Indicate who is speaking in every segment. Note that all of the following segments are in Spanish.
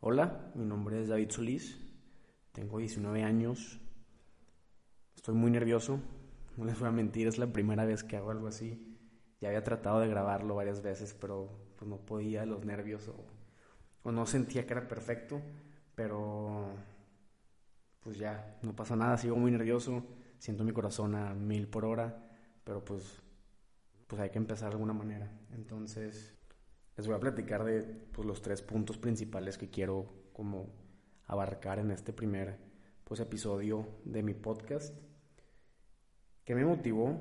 Speaker 1: Hola, mi nombre es David Solís, tengo 19 años, estoy muy nervioso, no les voy a mentir, es la primera vez que hago algo así. Ya había tratado de grabarlo varias veces, pero pues no podía, los nervios o, o no sentía que era perfecto, pero pues ya, no pasa nada, sigo muy nervioso, siento mi corazón a mil por hora, pero pues, pues hay que empezar de alguna manera. Entonces, les voy a platicar de pues, los tres puntos principales que quiero como abarcar en este primer pues, episodio de mi podcast. ¿Qué me motivó?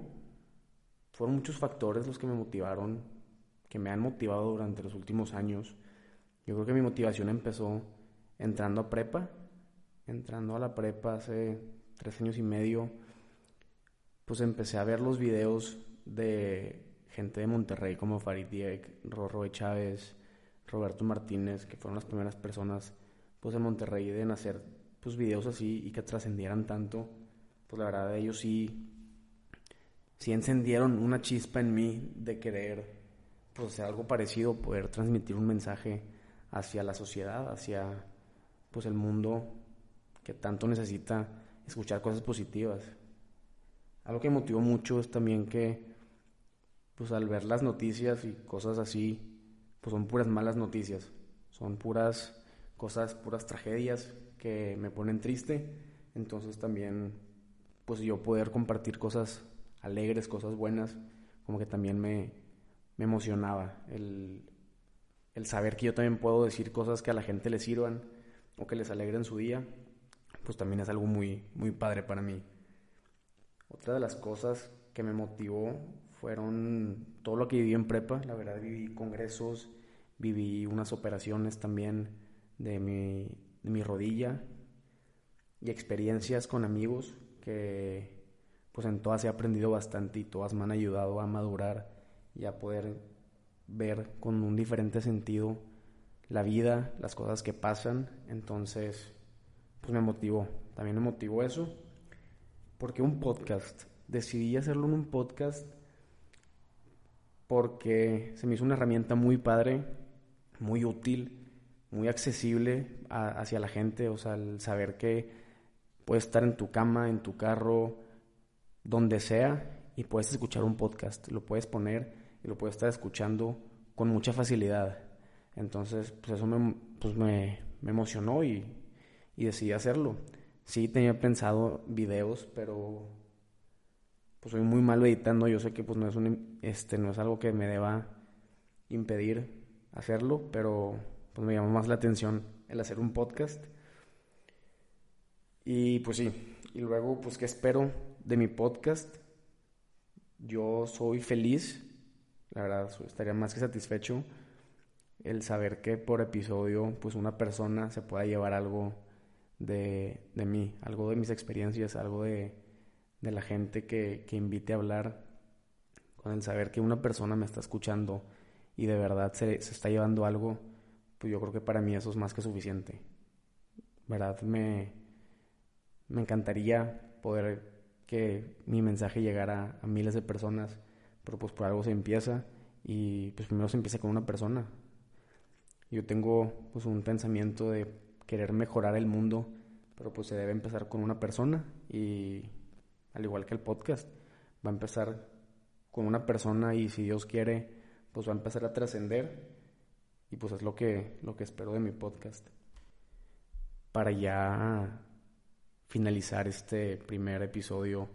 Speaker 1: Fueron muchos factores los que me motivaron, que me han motivado durante los últimos años. Yo creo que mi motivación empezó entrando a prepa, entrando a la prepa hace tres años y medio, pues empecé a ver los videos de gente de Monterrey como Farid Diek, Rorro Chávez, Roberto Martínez, que fueron las primeras personas pues en Monterrey en hacer pues videos así y que trascendieran tanto, pues la verdad ellos sí sí encendieron una chispa en mí de querer pues hacer algo parecido, poder transmitir un mensaje hacia la sociedad, hacia pues el mundo que tanto necesita escuchar cosas positivas. Algo que motivó mucho es también que pues al ver las noticias y cosas así, pues son puras malas noticias, son puras cosas, puras tragedias que me ponen triste, entonces también pues yo poder compartir cosas alegres, cosas buenas, como que también me, me emocionaba el, el saber que yo también puedo decir cosas que a la gente le sirvan o que les alegren su día, pues también es algo muy, muy padre para mí. Otra de las cosas que me motivó fueron todo lo que viví en prepa, la verdad viví congresos, viví unas operaciones también de mi, de mi rodilla y experiencias con amigos que pues en todas he aprendido bastante y todas me han ayudado a madurar y a poder ver con un diferente sentido la vida, las cosas que pasan, entonces pues me motivó, también me motivó eso, porque un podcast, decidí hacerlo en un podcast porque se me hizo una herramienta muy padre, muy útil, muy accesible hacia la gente, o sea, el saber que puedes estar en tu cama, en tu carro, donde sea, y puedes escuchar un podcast, lo puedes poner y lo puedes estar escuchando con mucha facilidad. Entonces, pues eso me, pues me, me emocionó y, y decidí hacerlo. Sí tenía pensado videos, pero pues soy muy malo editando, yo sé que pues no es un, este no es algo que me deba impedir hacerlo, pero pues me llamó más la atención el hacer un podcast. Y pues sí, y luego pues qué espero de mi podcast. Yo soy feliz, la verdad estaría más que satisfecho el saber que por episodio pues una persona se pueda llevar algo de, de mí, algo de mis experiencias, algo de, de la gente que, que invite a hablar, con el saber que una persona me está escuchando y de verdad se, se está llevando algo, pues yo creo que para mí eso es más que suficiente. ¿Verdad? Me, me encantaría poder que mi mensaje llegara a miles de personas, pero pues por algo se empieza y pues primero se empieza con una persona. Yo tengo pues un pensamiento de querer mejorar el mundo, pero pues se debe empezar con una persona y al igual que el podcast. Va a empezar con una persona y si Dios quiere, pues va a empezar a trascender y pues es lo que, lo que espero de mi podcast. Para ya finalizar este primer episodio,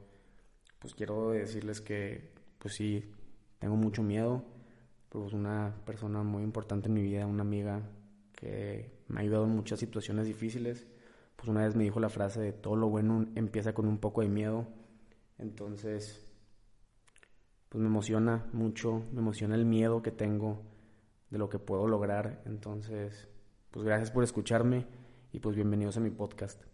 Speaker 1: pues quiero decirles que pues sí, tengo mucho miedo, pues una persona muy importante en mi vida, una amiga que me ha ayudado en muchas situaciones difíciles, pues una vez me dijo la frase de todo lo bueno empieza con un poco de miedo entonces, pues me emociona mucho, me emociona el miedo que tengo de lo que puedo lograr. Entonces, pues gracias por escucharme y pues bienvenidos a mi podcast.